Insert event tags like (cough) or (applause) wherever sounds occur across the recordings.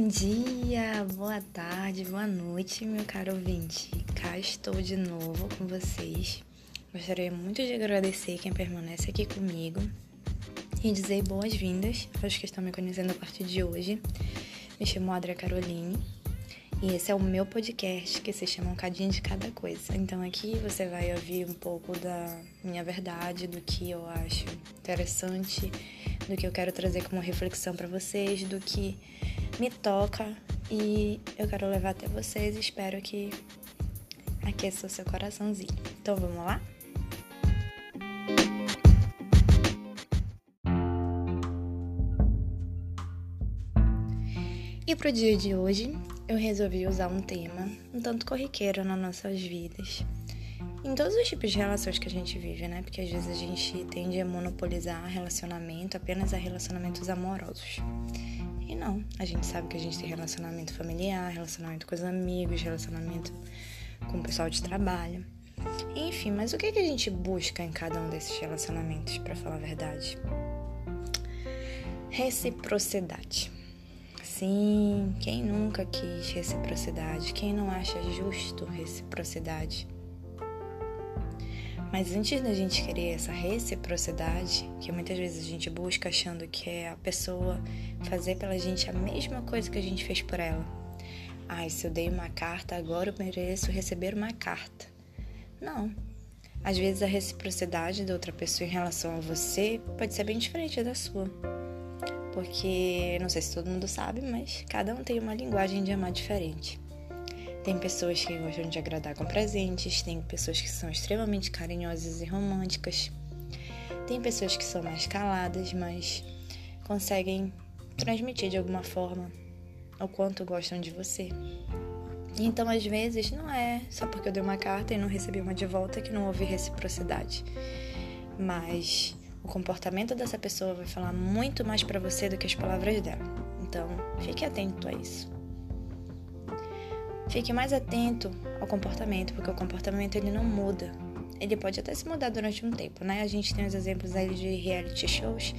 Bom dia, boa tarde, boa noite, meu caro ouvinte. Cá estou de novo com vocês. Gostaria muito de agradecer quem permanece aqui comigo e dizer boas-vindas aos que estão me conhecendo a partir de hoje. Me chamo Adria Caroline e esse é o meu podcast que se chama Um Cadinho de Cada Coisa. Então aqui você vai ouvir um pouco da minha verdade, do que eu acho interessante, do que eu quero trazer como reflexão para vocês, do que me toca e eu quero levar até vocês. Espero que aqueça o seu coraçãozinho. Então vamos lá? E pro dia de hoje, eu resolvi usar um tema um tanto corriqueiro nas nossas vidas. Em todos os tipos de relações que a gente vive, né? Porque às vezes a gente tende a monopolizar relacionamento apenas a relacionamentos amorosos. E não, a gente sabe que a gente tem relacionamento familiar, relacionamento com os amigos, relacionamento com o pessoal de trabalho. Enfim, mas o que, que a gente busca em cada um desses relacionamentos, para falar a verdade? Reciprocidade. Sim, quem nunca quis reciprocidade? Quem não acha justo reciprocidade? Mas antes da gente querer essa reciprocidade, que muitas vezes a gente busca achando que é a pessoa fazer pela gente a mesma coisa que a gente fez por ela. Ai, se eu dei uma carta, agora eu mereço receber uma carta. Não. Às vezes a reciprocidade da outra pessoa em relação a você pode ser bem diferente da sua porque não sei se todo mundo sabe, mas cada um tem uma linguagem de amar diferente. Tem pessoas que gostam de agradar com presentes, tem pessoas que são extremamente carinhosas e românticas, tem pessoas que são mais caladas, mas conseguem transmitir de alguma forma o quanto gostam de você. Então, às vezes, não é só porque eu dei uma carta e não recebi uma de volta que não houve reciprocidade. Mas o comportamento dessa pessoa vai falar muito mais para você do que as palavras dela. Então, fique atento a isso. Fique mais atento ao comportamento, porque o comportamento ele não muda. Ele pode até se mudar durante um tempo, né? A gente tem os exemplos aí de reality shows,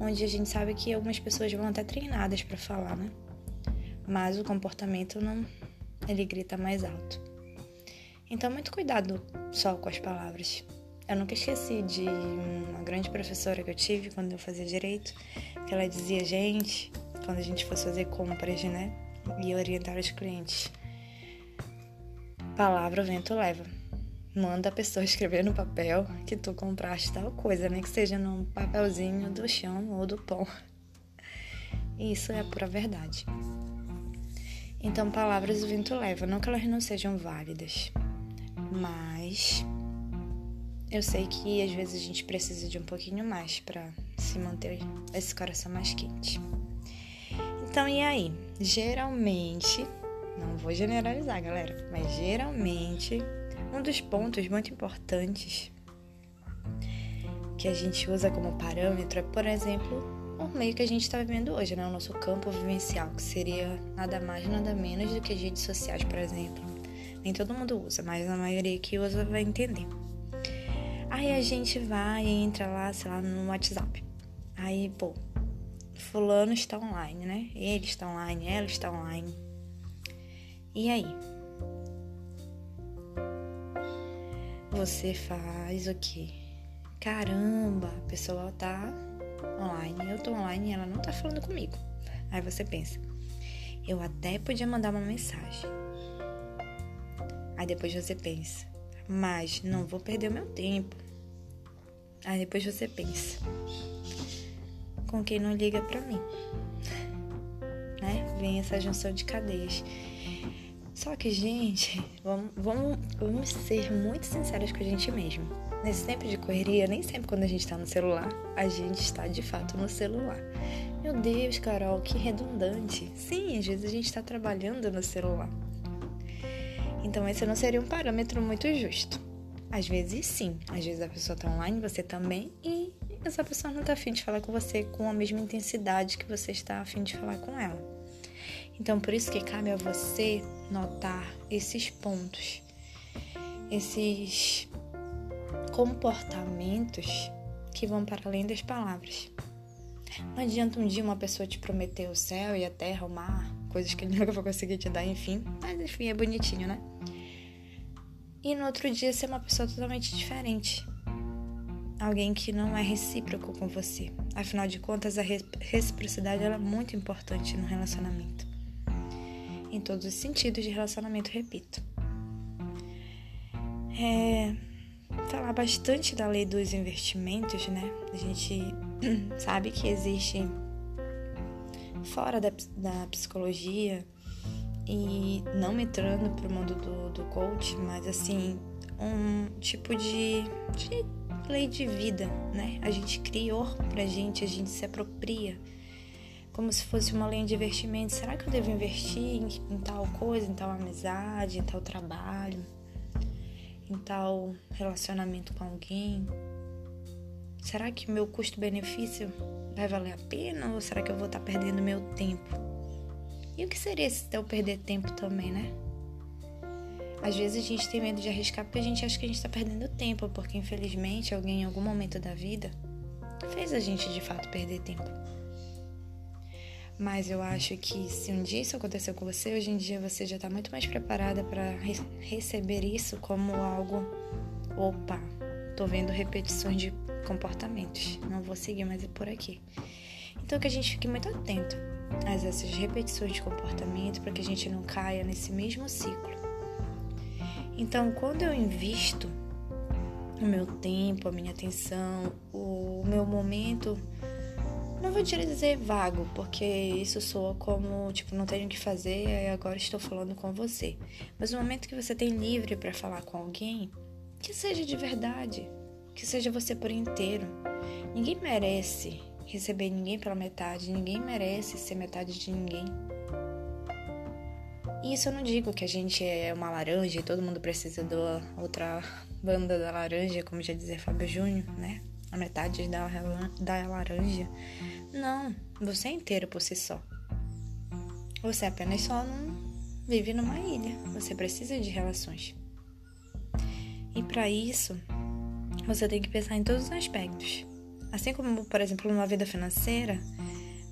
onde a gente sabe que algumas pessoas vão até treinadas para falar, né? Mas o comportamento não, ele grita mais alto. Então, muito cuidado só com as palavras. Eu nunca esqueci de uma grande professora que eu tive quando eu fazia direito, que ela dizia, gente, quando a gente fosse fazer compras, né? E orientar os clientes. Palavra o vento leva. Manda a pessoa (laughs) escrever no papel que tu compraste tal coisa, né? Que seja num papelzinho do chão ou do pão. (laughs) Isso é a pura verdade. Então, palavras o vento leva. Não que elas não sejam válidas, mas eu sei que às vezes a gente precisa de um pouquinho mais para se manter esse coração mais quente. Então, e aí? Geralmente, não vou generalizar, galera, mas geralmente um dos pontos muito importantes que a gente usa como parâmetro é, por exemplo, o meio que a gente está vivendo hoje, né? O nosso campo vivencial, que seria nada mais, nada menos do que as redes sociais, por exemplo. Nem todo mundo usa, mas a maioria que usa vai entender. Aí a gente vai e entra lá, sei lá, no WhatsApp. Aí, pô, fulano está online, né? Ele está online, ela está online. E aí? Você faz o quê? Caramba, a pessoa tá online, eu tô online e ela não tá falando comigo. Aí você pensa, eu até podia mandar uma mensagem. Aí depois você pensa, mas não vou perder o meu tempo. Aí depois você pensa, com quem não liga pra mim? (laughs) Né? Vem essa junção de cadeias. Só que, gente, vamos, vamos, vamos ser muito sinceros com a gente mesmo. Nesse tempo de correria, nem sempre quando a gente tá no celular, a gente está de fato no celular. Meu Deus, Carol, que redundante. Sim, às vezes a gente está trabalhando no celular. Então esse não seria um parâmetro muito justo. Às vezes sim, às vezes a pessoa tá online, você também, e essa pessoa não tá afim de falar com você com a mesma intensidade que você está afim de falar com ela. Então por isso que cabe a você notar esses pontos, esses comportamentos que vão para além das palavras. Não adianta um dia uma pessoa te prometer o céu e a terra, o mar, coisas que ele (laughs) nunca vai conseguir te dar, enfim. Mas enfim, é bonitinho, né? E no outro dia ser uma pessoa totalmente diferente. Alguém que não é recíproco com você. Afinal de contas, a reciprocidade é muito importante no relacionamento. Todos os sentidos de relacionamento, repito. É, falar bastante da lei dos investimentos, né? A gente (clears throat) sabe que existe fora da, da psicologia e não entrando pro mundo do, do coach, mas assim, um tipo de, de lei de vida, né? A gente criou pra gente, a gente se apropria como se fosse uma lei de investimento. Será que eu devo investir em, em tal coisa, em tal amizade, em tal trabalho, em tal relacionamento com alguém? Será que meu custo-benefício vai valer a pena ou será que eu vou estar perdendo meu tempo? E o que seria se eu perder tempo também, né? Às vezes a gente tem medo de arriscar porque a gente acha que a gente está perdendo tempo, porque infelizmente alguém em algum momento da vida fez a gente de fato perder tempo. Mas eu acho que se um dia isso aconteceu com você, hoje em dia você já está muito mais preparada para re receber isso como algo. Opa, tô vendo repetições de comportamentos, não vou seguir mais por aqui. Então que a gente fique muito atento a essas repetições de comportamento para que a gente não caia nesse mesmo ciclo. Então, quando eu invisto o meu tempo, a minha atenção, o meu momento, não vou te dizer vago, porque isso soa como, tipo, não tenho o que fazer e agora estou falando com você. Mas o momento que você tem livre para falar com alguém, que seja de verdade, que seja você por inteiro. Ninguém merece receber ninguém pela metade, ninguém merece ser metade de ninguém. E isso eu não digo que a gente é uma laranja e todo mundo precisa da outra banda da laranja, como já dizia Fábio Júnior, né? A metade da, da laranja. Não, você é inteiro por si só. Você apenas só não vive numa ilha. Você precisa de relações. E para isso, você tem que pensar em todos os aspectos. Assim como, por exemplo, numa vida financeira,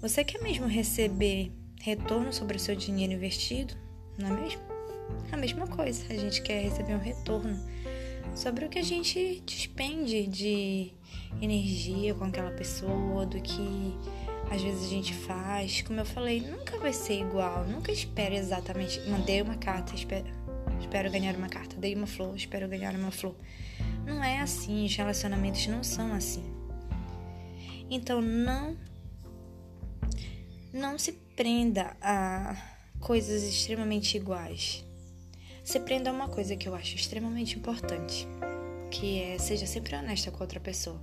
você quer mesmo receber retorno sobre o seu dinheiro investido? não é mesmo? A mesma coisa, a gente quer receber um retorno sobre o que a gente despende de energia com aquela pessoa, do que às vezes a gente faz. Como eu falei, nunca vai ser igual, nunca espere exatamente. Mandei uma carta, espero, espero ganhar uma carta. Dei uma flor, espero ganhar uma flor. Não é assim, os relacionamentos não são assim. Então não não se prenda a coisas extremamente iguais. Se prenda a uma coisa que eu acho extremamente importante, que é seja sempre honesta com outra pessoa.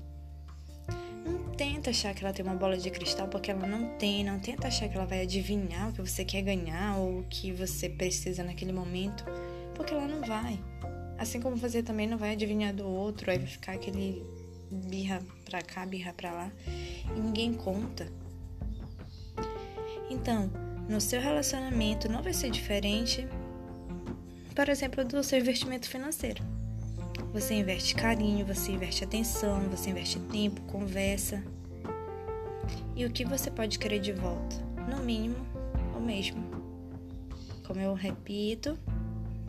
Não tenta achar que ela tem uma bola de cristal porque ela não tem, não tenta achar que ela vai adivinhar o que você quer ganhar ou o que você precisa naquele momento, porque ela não vai. Assim como você também não vai adivinhar do outro, aí vai ficar aquele birra pra cá, birra pra lá, e ninguém conta. Então, no seu relacionamento não vai ser diferente, por exemplo, do seu investimento financeiro. Você investe carinho, você investe atenção, você investe tempo, conversa. E o que você pode querer de volta? No mínimo, o mesmo. Como eu repito,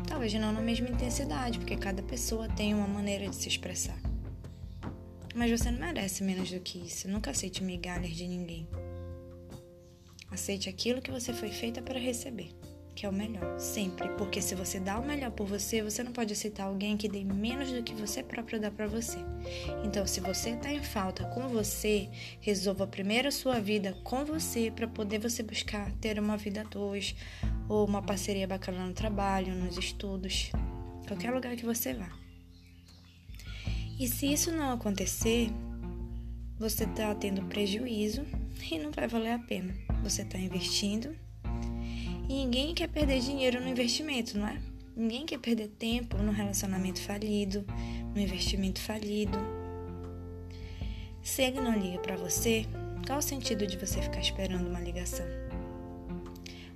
talvez não na mesma intensidade, porque cada pessoa tem uma maneira de se expressar. Mas você não merece menos do que isso. Nunca aceite migalhas de ninguém. Aceite aquilo que você foi feita para receber, que é o melhor, sempre. Porque se você dá o melhor por você, você não pode aceitar alguém que dê menos do que você próprio dá para você. Então, se você está em falta com você, resolva primeiro a sua vida com você para poder você buscar ter uma vida a dois ou uma parceria bacana no trabalho, nos estudos, qualquer lugar que você vá. E se isso não acontecer, você está tendo prejuízo e não vai valer a pena você está investindo. E ninguém quer perder dinheiro no investimento, não é? Ninguém quer perder tempo no relacionamento falido, no investimento falido. Se ele não liga para você, qual o sentido de você ficar esperando uma ligação?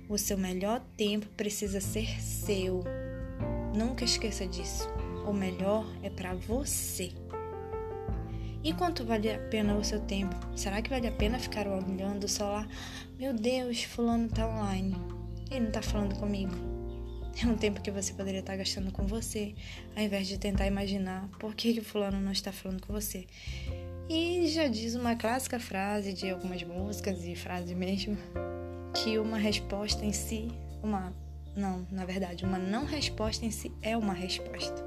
O seu melhor tempo precisa ser seu. Nunca esqueça disso. O melhor é para você. E quanto vale a pena o seu tempo? Será que vale a pena ficar olhando só lá? Meu Deus, fulano tá online. E não tá falando comigo. É um tempo que você poderia estar gastando com você, ao invés de tentar imaginar por que, que o fulano não está falando com você. E já diz uma clássica frase de algumas músicas e frase mesmo, que uma resposta em si, uma não, na verdade, uma não resposta em si é uma resposta.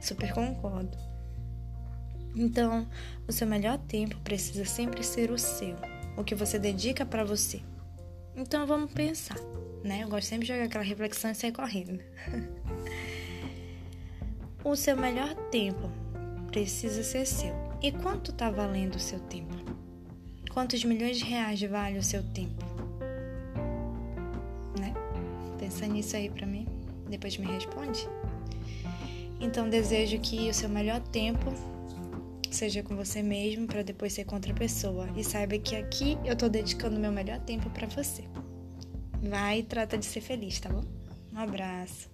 Super concordo. Então, o seu melhor tempo precisa sempre ser o seu, o que você dedica para você. Então, vamos pensar, né? Eu gosto sempre de jogar aquela reflexão e sair correndo. (laughs) o seu melhor tempo precisa ser seu. E quanto está valendo o seu tempo? Quantos milhões de reais vale o seu tempo? Né? Pensa nisso aí para mim, depois me responde. Então desejo que o seu melhor tempo seja com você mesmo para depois ser com outra pessoa e saiba que aqui eu tô dedicando meu melhor tempo para você. Vai e trata de ser feliz, tá bom? Um abraço.